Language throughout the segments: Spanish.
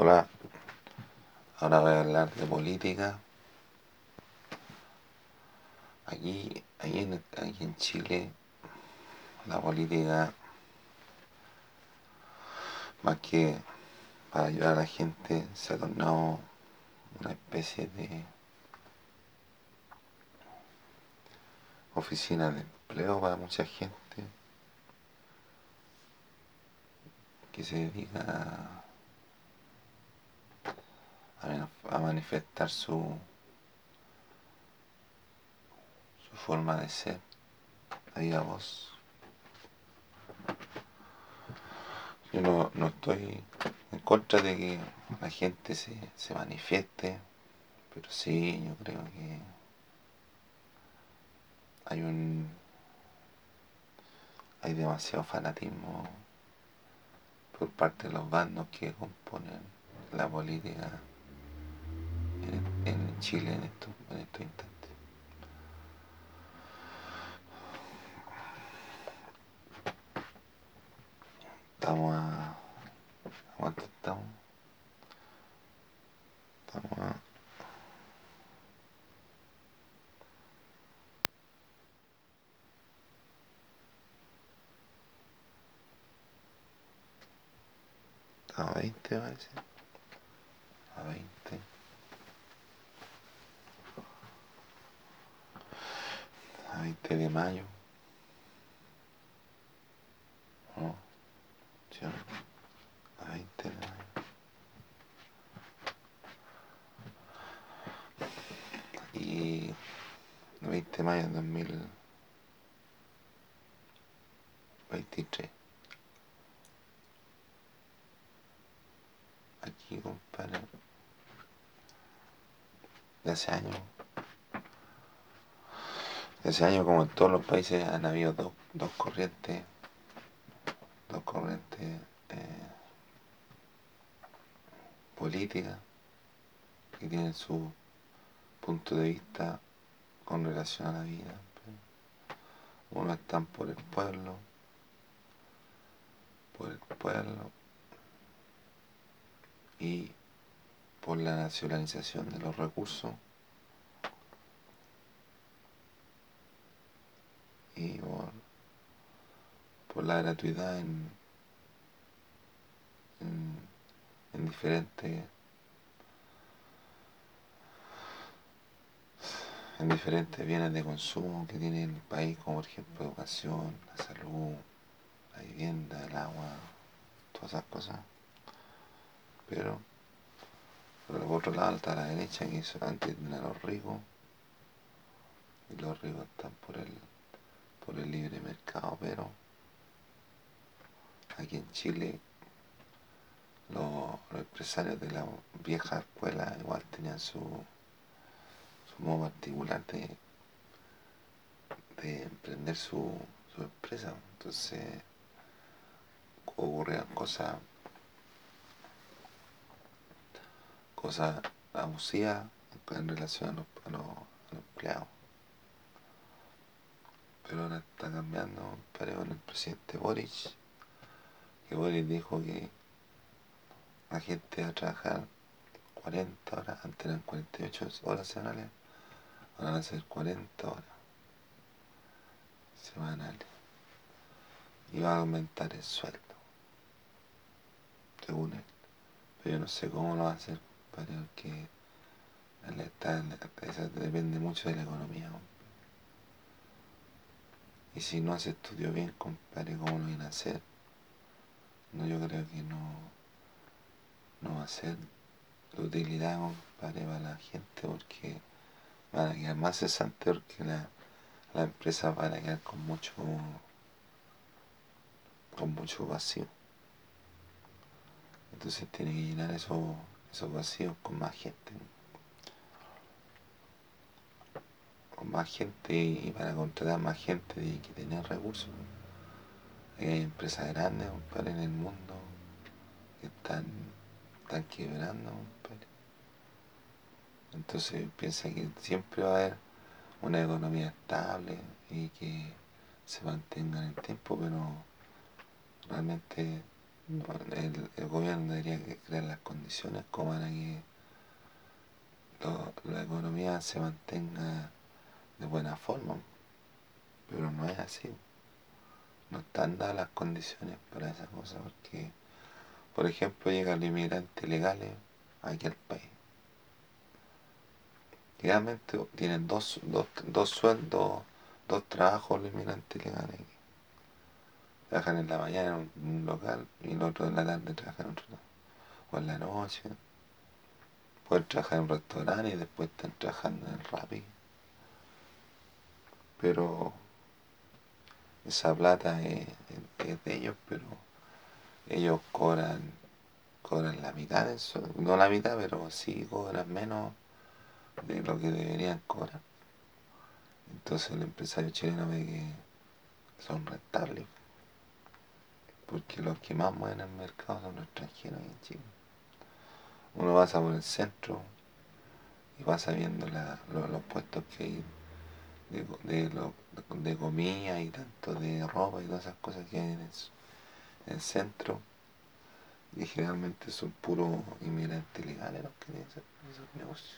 Hola, ahora voy a hablar de política. Aquí, aquí, en, aquí en Chile, la política, más que para ayudar a la gente, se ha tornado una especie de oficina de empleo para mucha gente que se dedica a, a manifestar su, su forma de ser, a vos. Yo no, no, estoy en contra de que la gente se, se manifieste, pero sí, yo creo que hay un hay demasiado fanatismo por parte de los bandos que componen la política en, Chile en estos, en estos instantes. Estamos a... ¿Cuánto estamos? Estamos a... A 20 parece. A 20. A 20 de mayo. No. Sí, 20 de mayo. Y 20 de mayo de 2023. aquí, compadre. De hace años. De hace años, como en todos los países, han habido dos, dos corrientes. Dos corrientes eh, políticas que tienen su punto de vista con relación a la vida. Uno están por el pueblo, por el pueblo, y por la nacionalización de los recursos y por, por la gratuidad en, en, en diferentes en diferentes bienes de consumo que tiene el país, como por ejemplo educación, la salud, la vivienda, el agua, todas esas cosas. Pero por el otro lado está la derecha que solamente tiene a los ricos y los ricos están por el por el libre mercado, pero aquí en Chile los, empresarios de la vieja escuela igual tenían su, su modo particular de, de emprender su, su empresa. Entonces ocurrían cosas cosas abusivas en relación a los, a los, empleados. Pero ahora está cambiando, con el presidente Boris, que Boris dijo que la gente va a trabajar 40 horas, antes eran 48 horas semanales, ahora van a ser 40 horas semanales. Y va a aumentar el sueldo, según él. Pero yo no sé cómo lo va a hacer porque eso depende mucho de la economía. Y si no se estudió bien, compadre, ¿cómo lo viene a hacer? No, yo creo que no, no va a ser de utilidad, para la gente, porque van a quedar más cesantes porque la, las empresas van a quedar con mucho, con mucho vacío. Entonces tiene que llenar eso esos vacíos con más gente. Con más gente y para contratar más gente hay que tener recursos. Hay empresas grandes en el mundo que están, están quebrando. Entonces piensa que siempre va a haber una economía estable y que se mantenga en el tiempo, pero realmente el, gobierno debería crear las condiciones como para que la economía se mantenga de buena forma, pero no es así. No están dadas las condiciones para esa cosa, porque, por ejemplo, llegan los inmigrantes legales aquí al país. Realmente tienen dos, dos, dos sueldos, dos trabajos los inmigrantes legales Trabajan en la mañana en un local y el otro en la tarde trabajan en otro lado. O en la noche. Pueden trabajar en un restaurante y después están trabajando en el Rappi. Pero esa plata es, de ellos, pero ellos cobran, cobran la mitad de eso, no la mitad, pero sí cobran menos de lo que deberían cobrar. Entonces el empresario chileno ve que son rentables, porque los que más mueven el mercado son los extranjeros en Chile. Uno pasa por el centro y pasa viendo los puestos que hay de, de, de, comida y tanto de ropa y todas esas cosas que hay en el, centro. Y generalmente son puros inmigrantes legales los que tienen esos negocios,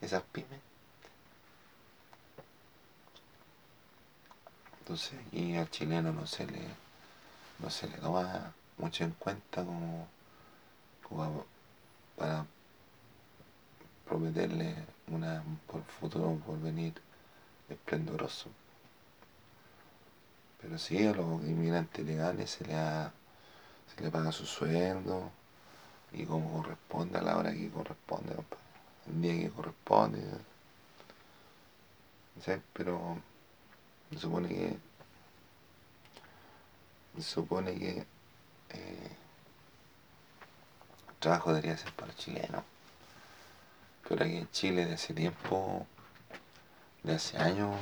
esas pymes. Entonces y al chileno no se le no se le toma mucho en cuenta como, como para prometerle una por futuro por venir esplendoroso. Pero sí, a los inmigrantes legales se le, se le paga su sueldo y como corresponde a la hora que corresponde, el día que corresponde. Pero se supone que se supone que eh, el trabajo debería ser para los chilenos. Pero aquí en Chile de hace tiempo, de hace años,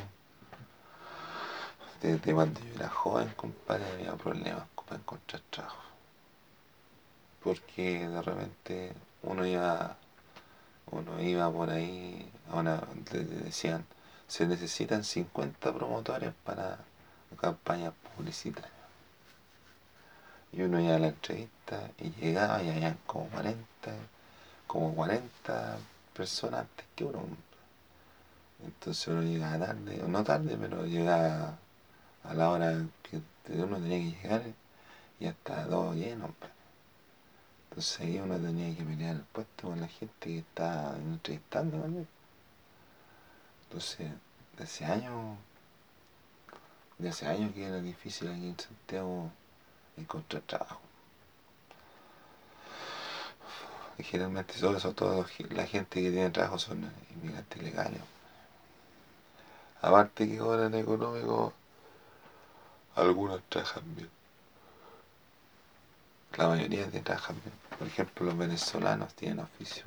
desde cuando yo era joven, compadre, había problemas para encontrar trabajo. Porque de repente uno iba, uno iba por ahí, ahora le decían, se necesitan 50 promotores para campañas publicitarias. Y uno iba a la entrevista y llegaba y habían como 40, como 40 personas antes que uno. Entonces uno llegaba tarde, no tarde, pero llegaba a la hora que uno tenía que llegar y hasta todo lleno. Entonces ahí uno tenía que pelear el puesto con la gente que estaba entrevistando también. Entonces, de hace años, de hace años que era difícil aquí en Santiago encontrar trabajo. Y generalmente sobre todo la gente que tiene trabajo son inmigrantes legales. Aparte que cobran económico, algunos trabajan bien. La mayoría de trabajan bien. Por ejemplo, los venezolanos tienen oficio.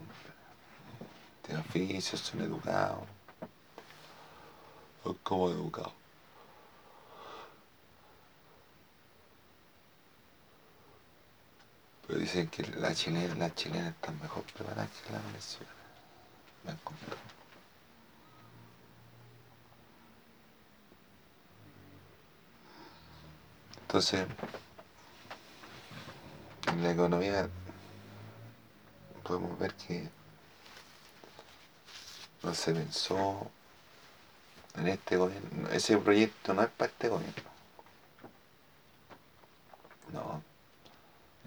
Tienen oficio, son educados. Son como educados. Pero dicen que la chilena, la chilena está mejor preparada que la venezolana. Me han contado. Entonces, en la economía podemos ver que no se pensó en este gobierno. Ese proyecto no es para este gobierno. No,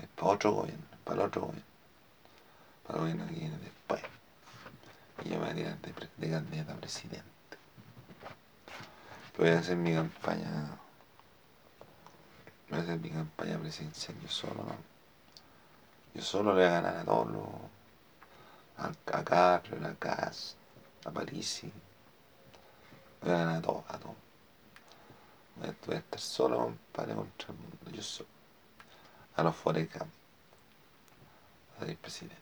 es para otro gobierno, para el otro gobierno. Para el gobierno que viene después. Y yo me voy a tirar de, de candidato a presidente. voy a hacer mi campaña a hacer mi campaña presidencial yo solo, Yo solo le voy a ganar a todos los. a, a Carlos, a Cas, a Parisi. Voy a ganar a todos, a todos. Voy a, estar solo, compadre, contra el mundo, yo solo. A los Forecam. A ser presidente.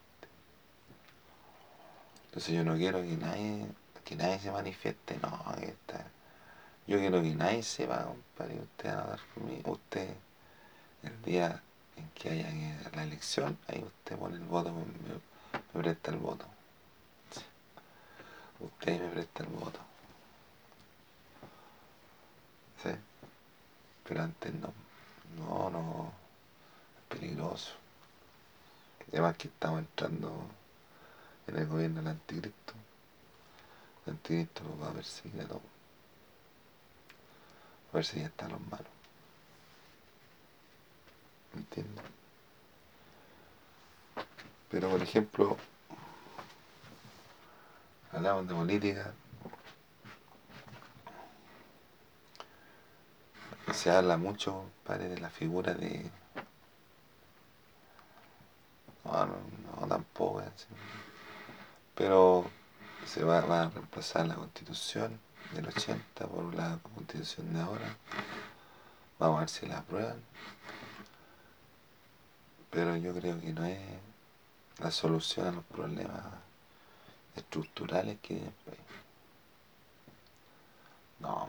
Entonces yo no quiero que nadie, que nadie se manifieste, no, que está yo quiero que nadie sepa, compadre, usted va a dar por. Usted, el día en que haya la elección, ahí usted pone el voto, me, presta el voto. Usted me presta el voto. ¿Sí? Pero antes no. No, no. Es peligroso. Además que estamos entrando en el gobierno del anticristo. El anticristo lo va a perseguir a todos. A ya están los malos. ¿Me entiendes? Pero por ejemplo, hablamos de política, se habla mucho, padre, de la figura de... No, no, no tampoco, pero se va, va, a reemplazar la constitución del 80 por la constitución de ahora. Vamos a ver si la aprueban. Pero yo creo que no es la solución a los problemas estructurales que hay No,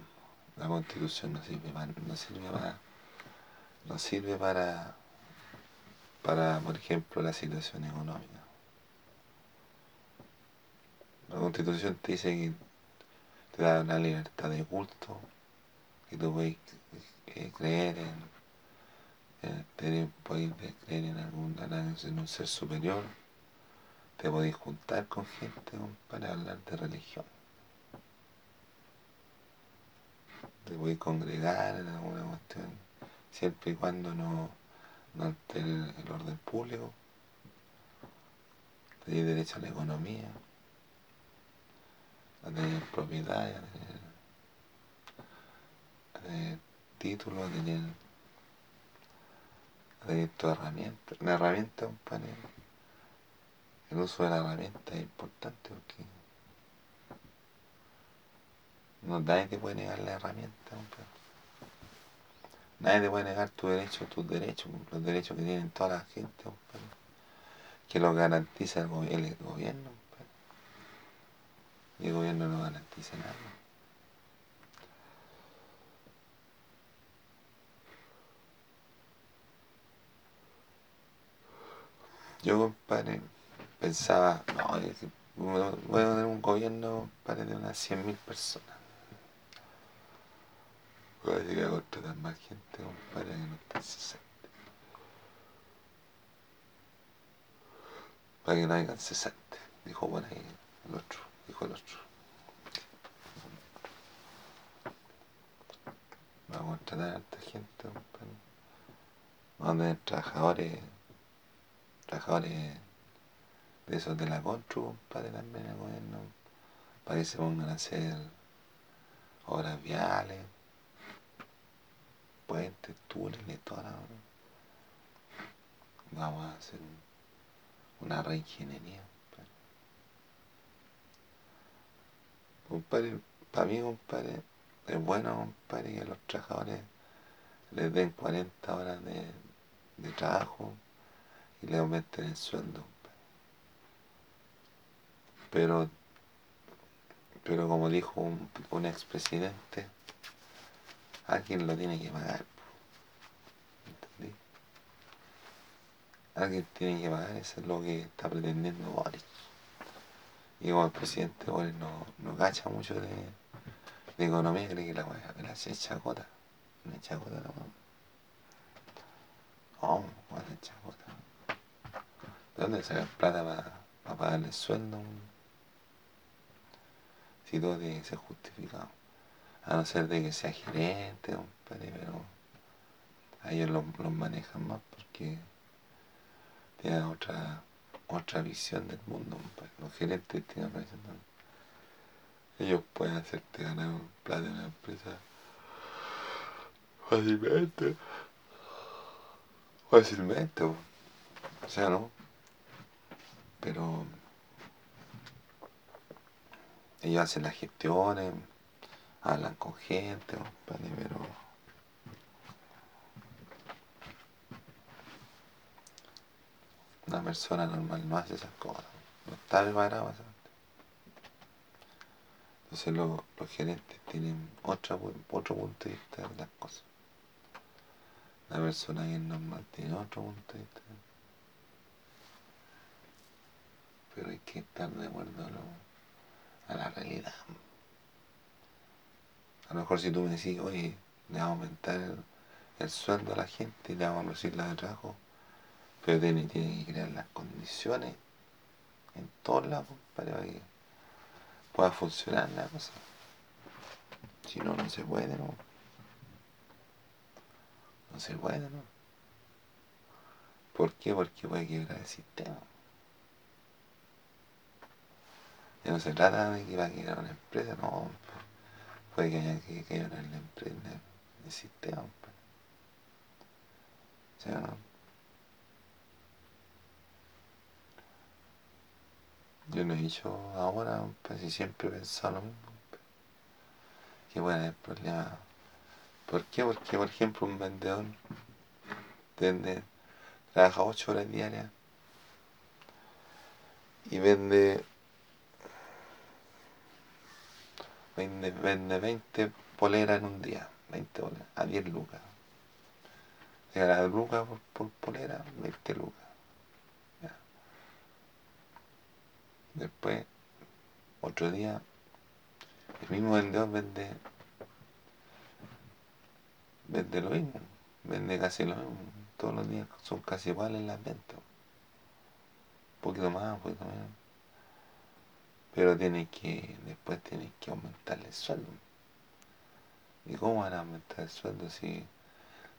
la constitución no sirve para, no sirve para, no sirve para, para, por ejemplo, la situación económica. La constitución te dice que te da la libertad de culto, que tú puedes eh, creer en, puedes creer en algún un ser superior, te podéis juntar con gente para hablar de religión. te a congregar en alguna cuestión, siempre y cuando no, no el, orden público, tenéis derecho a la economía, a tener propiedad, a tener, a tener título, a tener, a tu herramienta. La herramienta, un panel. El uso de la herramienta es importante porque no, nadie te puede negar la herramienta. Nadie te puede negar tu derecho, tus derechos, los derechos que tienen toda la gente, que los garantiza el, gobierno. Y el gobierno no garantiza nada. Yo, compadre, pensaba, no, voy a tener un gobierno, para de unas 100.000 personas. Voy a llegar a contratar más gente, compadre, que no está 60. Para que no hayan 60. Dijo bueno ahí el otro, dijo el otro. Vamos a contratar a esta gente. Vamos a tener trabajadores, trabajadores de esos de la constru, compadre, también el gobierno, para que se pongan a hacer obras viales puentes, túneles, toda la... Vamos a hacer una reingeniería. Compadre, para mí, compadre, es bueno, compadre, que los trabajadores les den 40 horas de, de trabajo y le aumenten el sueldo. Pero, pero como dijo un, un expresidente, alguien lo tiene que pagar. ¿Entendí? Alguien tiene que pagar, eso es lo que está pretendiendo Boris. Y como el presidente Boris no, no cacha mucho de, de economía, cree que la weá la hace chacota. Una chacota la weá. Oh, una chacota. ¿De dónde sacar plata para pagarle el sueldo? Si todo tiene que ser justificado a no ser de que sea gerente, pero a ellos los, manejan más porque tienen otra otra visión del mundo. Los gerentes tienen otra visión. Ellos pueden hacerte ganar plata en una empresa fácilmente. Fácilmente, o sea, ¿no? Pero ellos hacen las gestiones hablan con gente, pero una persona normal no hace esas cosas, no está preparado Entonces los gerentes tienen otro, otro punto de vista de las cosas. La persona que es normal tiene otro punto de vista. Pero hay que estar de acuerdo a la realidad. A lo mejor si tú me decís, oye, le vamos a aumentar el, sueldo a la gente y le vamos a reducir la de trabajo, Pero tiene, tiene que crear las condiciones en todos lados para que pueda funcionar la cosa. Si no, no se puede, ¿no? No se puede, ¿no? ¿Por qué? Porque puede quebrar el sistema. Ya no se trata de que va a quebrar una empresa, no. Puede que haya que quebrar la empresa, el sistema. Yo lo he dicho ahora, pues si siempre he pensado lo mismo. Que bueno, el problema. ¿Por qué? Porque, por ejemplo, un vendedor vende, trabaja 8 horas diarias y vende, vende, vende 20 poleras en un día, 20 poleras, a 10 lucas. O sea, la lucas por, por polera, 20 lucas. Después, otro día, el mismo vendedor vende, vende lo mismo, vende casi lo mismo. Todos los días son casi iguales las ventas. Un poquito más, un poquito menos. Pero tiene que, después tiene que aumentarle el sueldo. ¿Y cómo van a aumentar el sueldo si,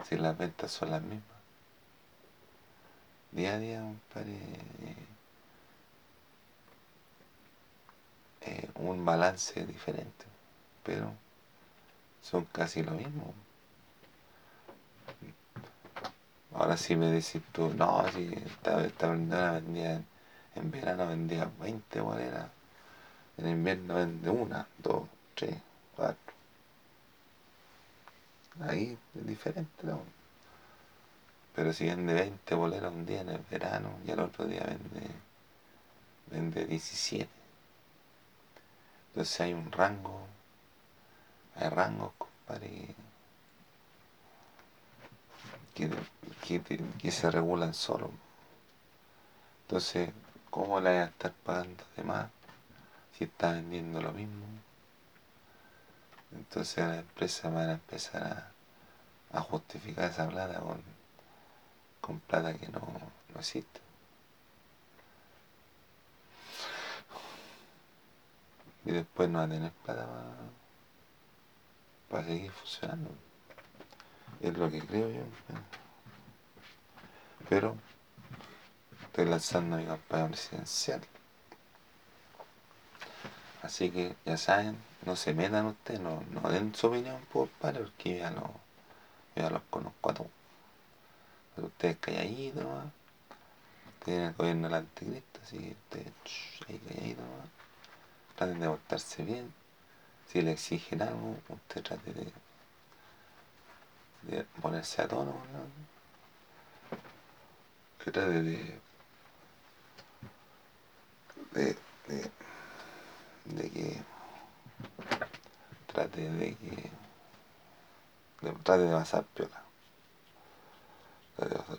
si las ventas son las mismas? Día a día, compadre. Eh, un balance diferente, pero son casi lo mismo. Ahora si me decís tú, no, si esta, esta vendedora vendía en, verano vendía 20 boleras, en invierno vende una, dos, tres, cuatro. Ahí es diferente, ¿no? Pero si vende 20 boleras un día en el verano y el otro día vende, vende 17 entonces hay un rango, hay rangos, compadre, que, que, se regulan solo. Entonces, ¿cómo le voy a estar pagando de más si está vendiendo lo mismo? Entonces las empresas van a empezar a, justificar esa plata con, con plata que no, no existe. Y después no va a tener plata para, seguir funcionando. Es lo que creo yo. Pero estoy lanzando mi campaña presidencial. Así que ya saben, no se metan ustedes, no, no den su opinión por padre, porque ya, no, ya los conozco a todos. Pero ustedes calladitos nomás. Tienen el gobierno del anticristo, así que ustedes ahí calladitos nomás traten de portarse bien. Si le exigen algo, usted trate de, de ponerse a tono, ¿no? Trate de, de, de, de que trate de que trate de pasar piola. Trate de pasar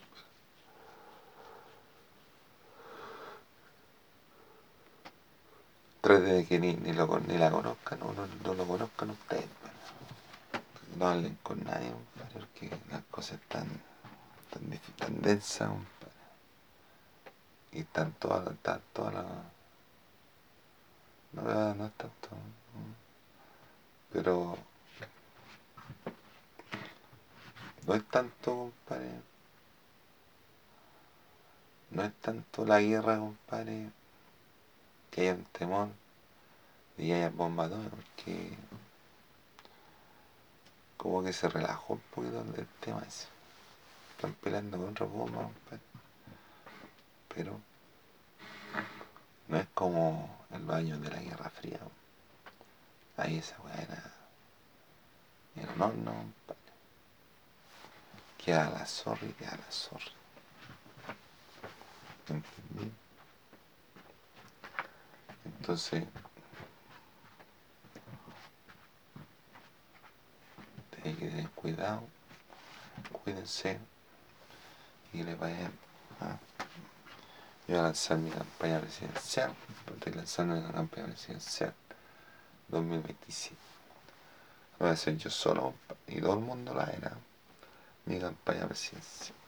trate de que ni, ni, lo, ni la conozcan o no, no, lo conozcan ustedes. No hablen con nadie, porque las cosas están tan, tan densas, y están todas, las... No, no es tanto, pero no es tanto, compadre. No es tanto la guerra, compadre que haya un temor y haya bombardeos porque como que se relajó un poquito el tema ese. Están peleando con otros bombas, pero no es como el baño de la Guerra Fría. Ahí esa weá era, era un horno, Queda la zorra y queda la zorra. Entonces, tienen que tener cuidado, cuídense y le vayan a... Yo voy a lanzar mi campaña presidencial, estoy lanzando la campaña presidencial 2027. Lo voy a hacer yo solo y todo el mundo la era mi campaña presidencial.